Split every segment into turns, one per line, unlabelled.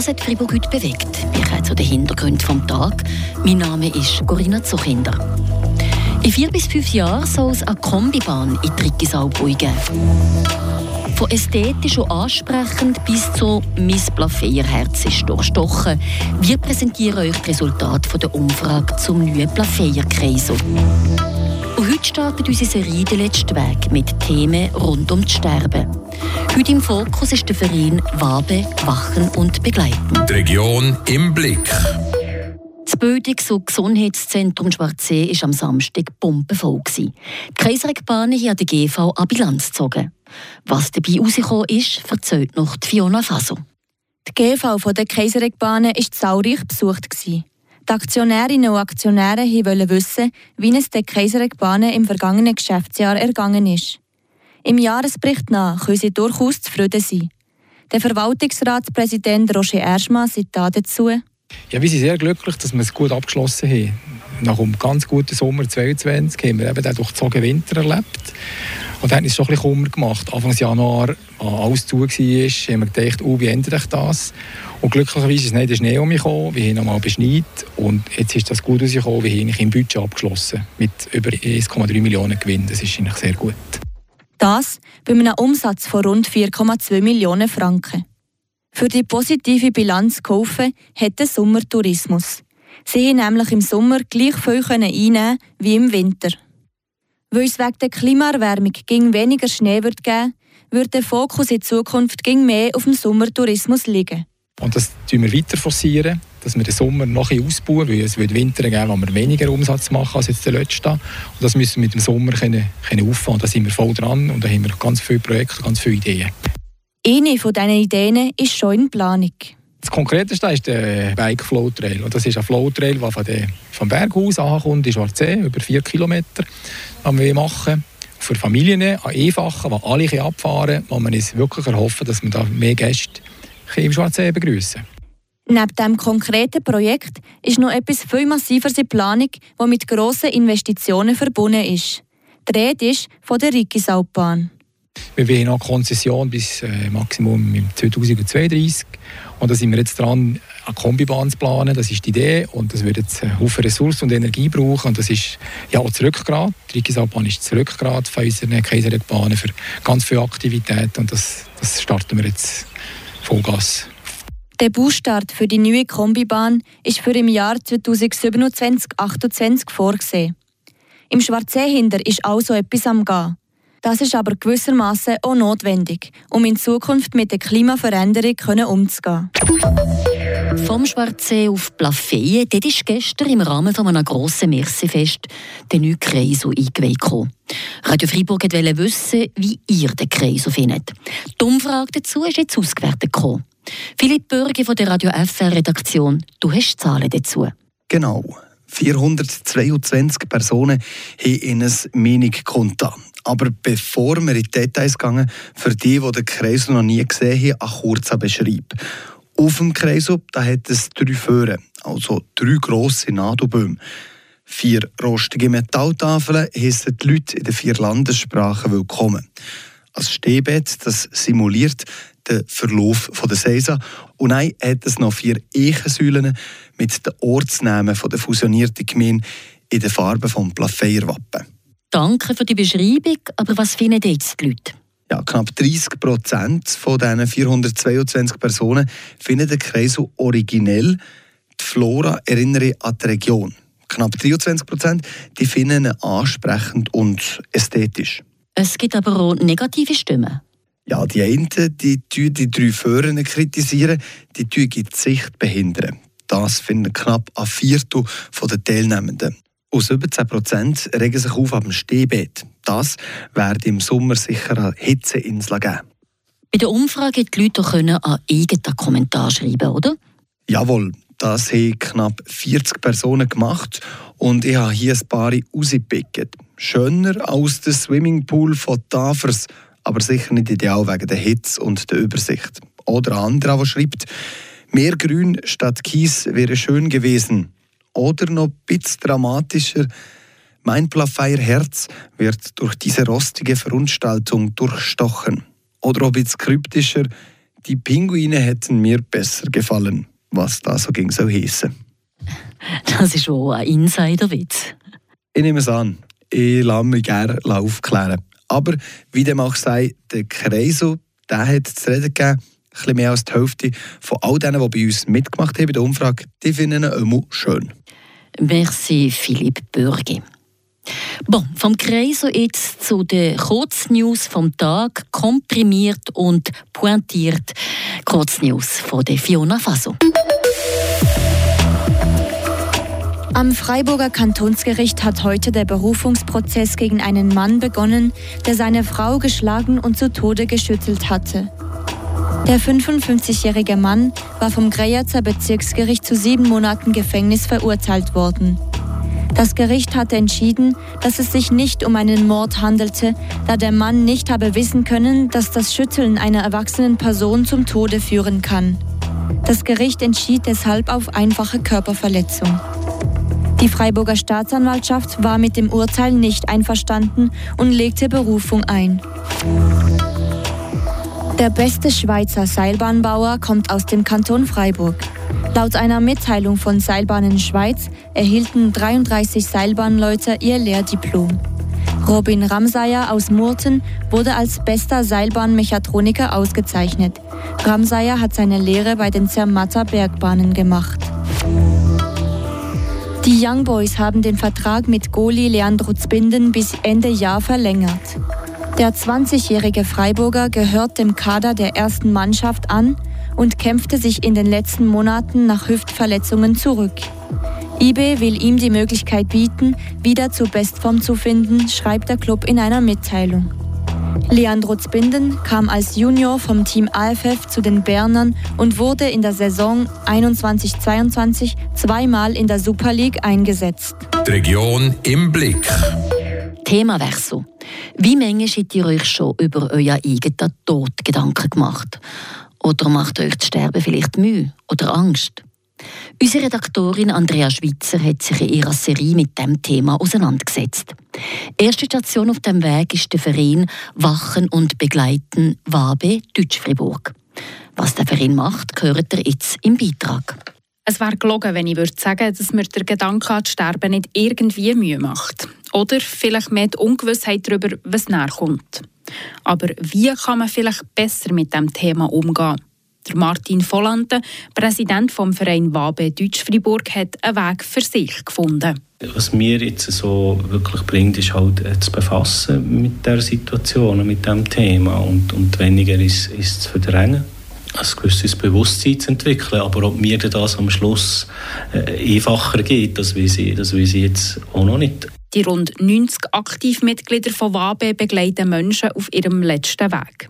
Was hat Fribourg heute bewegt? Wir kommen zu den Hintergründen vom Tag. Mein Name ist Corinna Zuchinder. In vier bis fünf Jahren soll es eine Kombibahn in Trickisau geben. Von ästhetisch und ansprechend bis zu «Miss Plafeyer-Herz ist durchstochen». Wir präsentieren euch die Resultate der Umfrage zum neuen Plafeyer-Kreisel. Und heute startet unsere Serie «Der letzte Weg» mit Themen rund um das Sterben. Heute im Fokus ist der Verein «Wabe, Wachen und Begleiten».
Die Region im Blick.
Das Bildungs- und Gesundheitszentrum Schwarzsee war am Samstag bombenvoll. Die Kaiserregbahnen hier an der GV an Bilanz gezogen. Was dabei herausgekommen ist, erzählt noch Fiona Faso.
Die GV der Kaiserregbahnen war zahlreich besucht. Die Aktionärinnen und Aktionäre wollten wissen, wie es den Kaiserregbahnen im vergangenen Geschäftsjahr ergangen ist. Im Jahresbericht nach können sie durchaus zufrieden sein. Der Verwaltungsratspräsident Roger Erschmann sagt dazu,
ja, wir sind sehr glücklich, dass wir es gut abgeschlossen haben. Nach einem ganz guten Sommer 2022 haben wir eben den durchzogenen Winter erlebt. Und dann hat es schon ein bisschen Kummer gemacht. Anfang Januar, als alles zu war, haben wir gedacht, oh, wie ändert sich das? Und glücklicherweise ist nicht der Schnee um mich gekommen. Wir haben nochmal beschneit. Und jetzt ist das gut rausgekommen. Wir haben im Budget abgeschlossen. Mit über 1,3 Millionen Gewinn. Das ist eigentlich sehr gut.
Das bei einem Umsatz von rund 4,2 Millionen Franken. Für die positive Bilanz kaufen hat der Sommertourismus. Sie haben nämlich im Sommer gleich viel einnehmen wie im Winter. Weil es wegen der Klimaerwärmung ging weniger Schnee wird geben, wird der Fokus in Zukunft ging mehr auf dem Sommertourismus liegen.
Und das forcieren wir weiter forcieren, dass wir den Sommer noch ein ausbauen, weil es wird Winter geben, wo wir weniger Umsatz machen als jetzt der letzte. Und das müssen wir mit dem Sommer können, können auffahren. Da sind wir voll dran und da haben wir ganz viele Projekte, ganz viele Ideen.
Eine von diesen Ideen ist schon in Planung.
Das Konkreteste ist der Bike Flow Trail. das ist ein Flow Trail, der von der, vom Berghaus ankommt in Schwarzsee, über vier Kilometer, den wir machen. Für Familien, an einfachen, die alle abfahren können, wo man uns wirklich erhoffen, dass wir da mehr Gäste im Schwarzsee begrüßen
Neben diesem konkreten Projekt ist noch etwas viel massiveres in Planung, das mit grossen Investitionen verbunden ist. Die Rede ist von der Rikisaubahn.
Wir wollen noch Konzession bis äh, Maximum 2032. Und da sind wir jetzt dran, eine Kombibahn zu planen. Das ist die Idee. Und das wird jetzt einen Haufen Ressourcen und Energie brauchen. Und das ist ja auch das. Die Rikisalbahn ist das von unseren Kaiserregbahnen für ganz viele Aktivitäten. Und das, das starten wir jetzt Vollgas.
Der Baustart für die neue Kombibahn ist für im Jahr 2027-2028 vorgesehen. Im Schwarzseehinder ist also etwas am Gehen. Das ist aber gewissermaßen auch notwendig, um in Zukunft mit der Klimaveränderung umzugehen.
Vom Schwarzsee auf Plafeyen, dort ist gestern im Rahmen von einem grossen Messefest der neue Kreisel eingeweiht. Radio Freiburg wollte wissen, wie ihr den Kreisel findet. Die Umfrage dazu ist jetzt ausgewertet gekommen. Philipp Bürger von der Radio FR Redaktion, du hast Zahlen dazu.
Genau. 422 Personen haben in ein Meinung kundtan. Aber bevor wir in die Details gehen, für die, die den Kreisel noch nie gesehen haben, ein kurzer Beschreib. Auf dem Kreisel da hat es drei Föhren, also drei grosse Nadelbäume. Vier rostige Metalltafeln heissen die Leute in den vier Landessprachen willkommen. Als Stehbett, das simuliert den Verlauf der Seisa. Und dann hat es noch vier Eichensäulen mit den Ortsnamen der fusionierten Gemeinde in den Farben des Plafeyer-Wappen.
Danke für die Beschreibung, aber was finden jetzt die Leute?
Ja, knapp 30 Prozent von diesen 422 Personen finden den Kreisel originell. Die Flora erinnere an die Region. Knapp 23 Prozent finden ihn ansprechend und ästhetisch.
Es gibt aber auch negative Stimmen.
Ja, die einen die, die, die drei Föhren kritisieren, die die Sicht behindern. Das finden knapp ein Viertel der Teilnehmenden. Aus über 10 Prozent regen sich auf am Stehbett. Das wird im Sommer sicher eine Hitzeinsel geben.
Bei der Umfrage die Leute können einen eigenen Kommentar schreiben, oder?
Jawohl, das haben knapp 40 Personen gemacht und ich habe hier ein paar rausgepickt. Schöner als der Swimmingpool von Tafers, aber sicher nicht ideal wegen der Hitze und der Übersicht. Oder ein anderer, der schreibt, mehr Grün statt Kies wäre schön gewesen. Oder noch ein bisschen dramatischer, mein Plafeyer-Herz wird durch diese rostige Verunstaltung durchstochen. Oder ein bisschen kryptischer, die Pinguine hätten mir besser gefallen, was da so ging so hieße.
Das ist auch ein Insiderwitz.
Ich nehme es an. Ich lasse mich gerne aufklären. Aber wie dem auch sei, der Kreisel, der hat zu reden gegeben, bisschen mehr als die Hälfte von all denen, die bei uns mitgemacht haben bei der Umfrage, die finden ihn immer schön.
Merci, Philipp Bürgi. Bon, vom Kreis jetzt zu den Kurznews vom Tag, komprimiert und pointiert. Kurznews von der Fiona Faso.
Am Freiburger Kantonsgericht hat heute der Berufungsprozess gegen einen Mann begonnen, der seine Frau geschlagen und zu Tode geschüttelt hatte. Der 55-jährige Mann war vom Greyerzer Bezirksgericht zu sieben Monaten Gefängnis verurteilt worden. Das Gericht hatte entschieden, dass es sich nicht um einen Mord handelte, da der Mann nicht habe wissen können, dass das Schütteln einer erwachsenen Person zum Tode führen kann. Das Gericht entschied deshalb auf einfache Körperverletzung. Die Freiburger Staatsanwaltschaft war mit dem Urteil nicht einverstanden und legte Berufung ein. Der beste Schweizer Seilbahnbauer kommt aus dem Kanton Freiburg. Laut einer Mitteilung von Seilbahnen Schweiz erhielten 33 Seilbahnleute ihr Lehrdiplom. Robin Ramsayer aus Murten wurde als bester Seilbahnmechatroniker ausgezeichnet. Ramsayer hat seine Lehre bei den Zermatter Bergbahnen gemacht. Die Young Boys haben den Vertrag mit Goli Leandro Zbinden bis Ende Jahr verlängert. Der 20-jährige Freiburger gehört dem Kader der ersten Mannschaft an und kämpfte sich in den letzten Monaten nach Hüftverletzungen zurück. IB will ihm die Möglichkeit bieten, wieder zur Bestform zu finden, schreibt der Club in einer Mitteilung. Leandro Zbinden kam als Junior vom Team AFF zu den Bernern und wurde in der Saison 21-22 zweimal in der Super League eingesetzt.
Die Region im Blick.
Themawechsel. Wie manchmal habt ihr euch schon über euer eigenen Tod Gedanken gemacht? Oder macht euch das Sterben vielleicht Mühe oder Angst? Unsere Redaktorin Andrea Schwitzer hat sich in ihrer Serie mit dem Thema auseinandergesetzt. Erste Station auf dem Weg ist der Verein Wachen und Begleiten Wabe Deutsch-Fribourg. Was der Verein macht, hört ihr jetzt im Beitrag.
Es wäre gelogen, wenn ich würde sagen, dass mir der Gedanke an das Sterben nicht irgendwie Mühe macht. Oder vielleicht mehr die Ungewissheit darüber, was näher kommt. Aber wie kann man vielleicht besser mit dem Thema umgehen? Der Martin Volante, Präsident vom Verein Wabe Deutsch-Fribourg, hat einen Weg für sich gefunden.
Was mir jetzt so wirklich bringt, ist halt äh, zu befassen mit der Situation, mit dem Thema und, und weniger ist, ist zu verdrängen. Ein gewisses Bewusstsein zu entwickeln, aber ob mir das am Schluss äh, einfacher geht, das weiß, ich, das weiß ich jetzt auch noch nicht.
Die rund 90 Aktivmitglieder von WABE begleiten Menschen auf ihrem letzten Weg.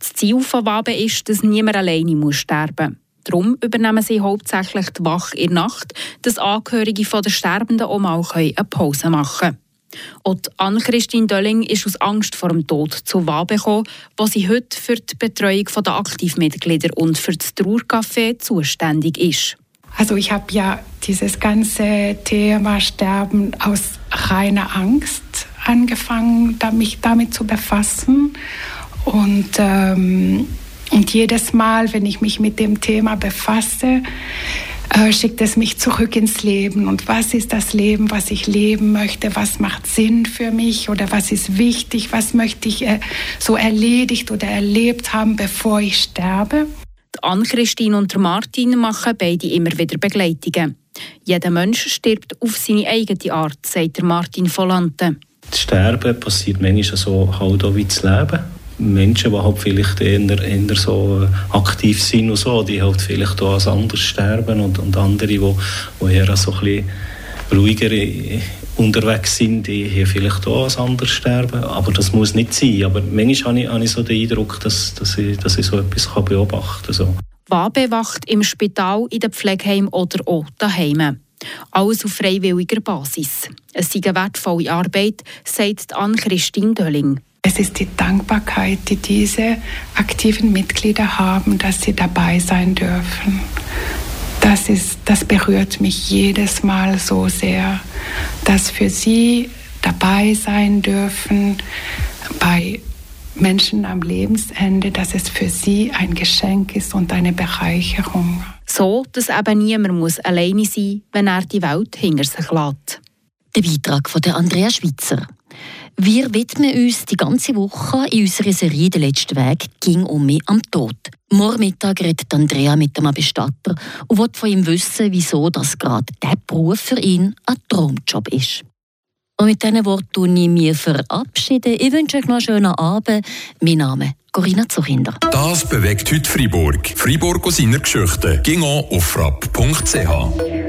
Das Ziel von WABE ist, dass niemand alleine muss sterben muss. Darum übernehmen sie hauptsächlich die Wache in der Nacht, dass Angehörige der Sterbenden auch mal eine Pause machen können. Und Anne-Christine Dölling ist aus Angst vor dem Tod zu WABE gekommen, wo sie heute für die Betreuung der Aktivmitglieder und für das Trauercafé zuständig ist.
Also ich habe ja dieses ganze Thema Sterben aus reiner Angst angefangen, mich damit zu befassen. Und, ähm, und jedes Mal, wenn ich mich mit dem Thema befasse, äh, schickt es mich zurück ins Leben. Und was ist das Leben, was ich leben möchte? Was macht Sinn für mich? Oder was ist wichtig? Was möchte ich äh, so erledigt oder erlebt haben, bevor ich sterbe?
Anne-Christine und Martin machen beide immer wieder Begleitungen. Jeder Mensch stirbt auf seine eigene Art, sagt Martin Volante.
Das Sterben passiert manchmal so halt auch wie das Leben. Menschen, die halt vielleicht eher, eher so aktiv sind und so, die halt vielleicht auch als anders sterben und, und andere, die, die eher so ein ruhiger unterwegs sind, die hier vielleicht auch als anders sterben. Aber das muss nicht sein. Aber manchmal habe ich, habe ich so den Eindruck, dass, dass, ich, dass ich so etwas beobachten kann. So.
Wabe wacht im Spital, in den Pflegeheim oder auch daheim. Alles auf freiwilliger Basis. Es ist eine wertvolle Arbeit, sagt Anne-Christine Dölling.
Es ist die Dankbarkeit, die diese aktiven Mitglieder haben, dass sie dabei sein dürfen. Das, ist, das berührt mich jedes Mal so sehr, dass für sie dabei sein dürfen bei Menschen am Lebensende, dass es für sie ein Geschenk ist und eine Bereicherung.
So, dass eben niemand muss alleine sein muss, wenn er die Welt hinter sich lässt.
Der Beitrag von Andrea Schwitzer. Wir widmen uns die ganze Woche in unserer Serie «Der letzte Weg» ging um mich am Tod. Morgen Mittag redet Andrea mit einem Bestatter und will von ihm wissen, wieso das gerade der Beruf für ihn ein Traumjob ist. Und mit diesen Worten ich mich verabschieden. Ich wünsche euch noch einen schönen Abend. Mein Name ist Corinna Zuchinder.
Das bewegt heute Freiburg. Freiburg aus seiner Geschichte. Ging auf frapp.ch.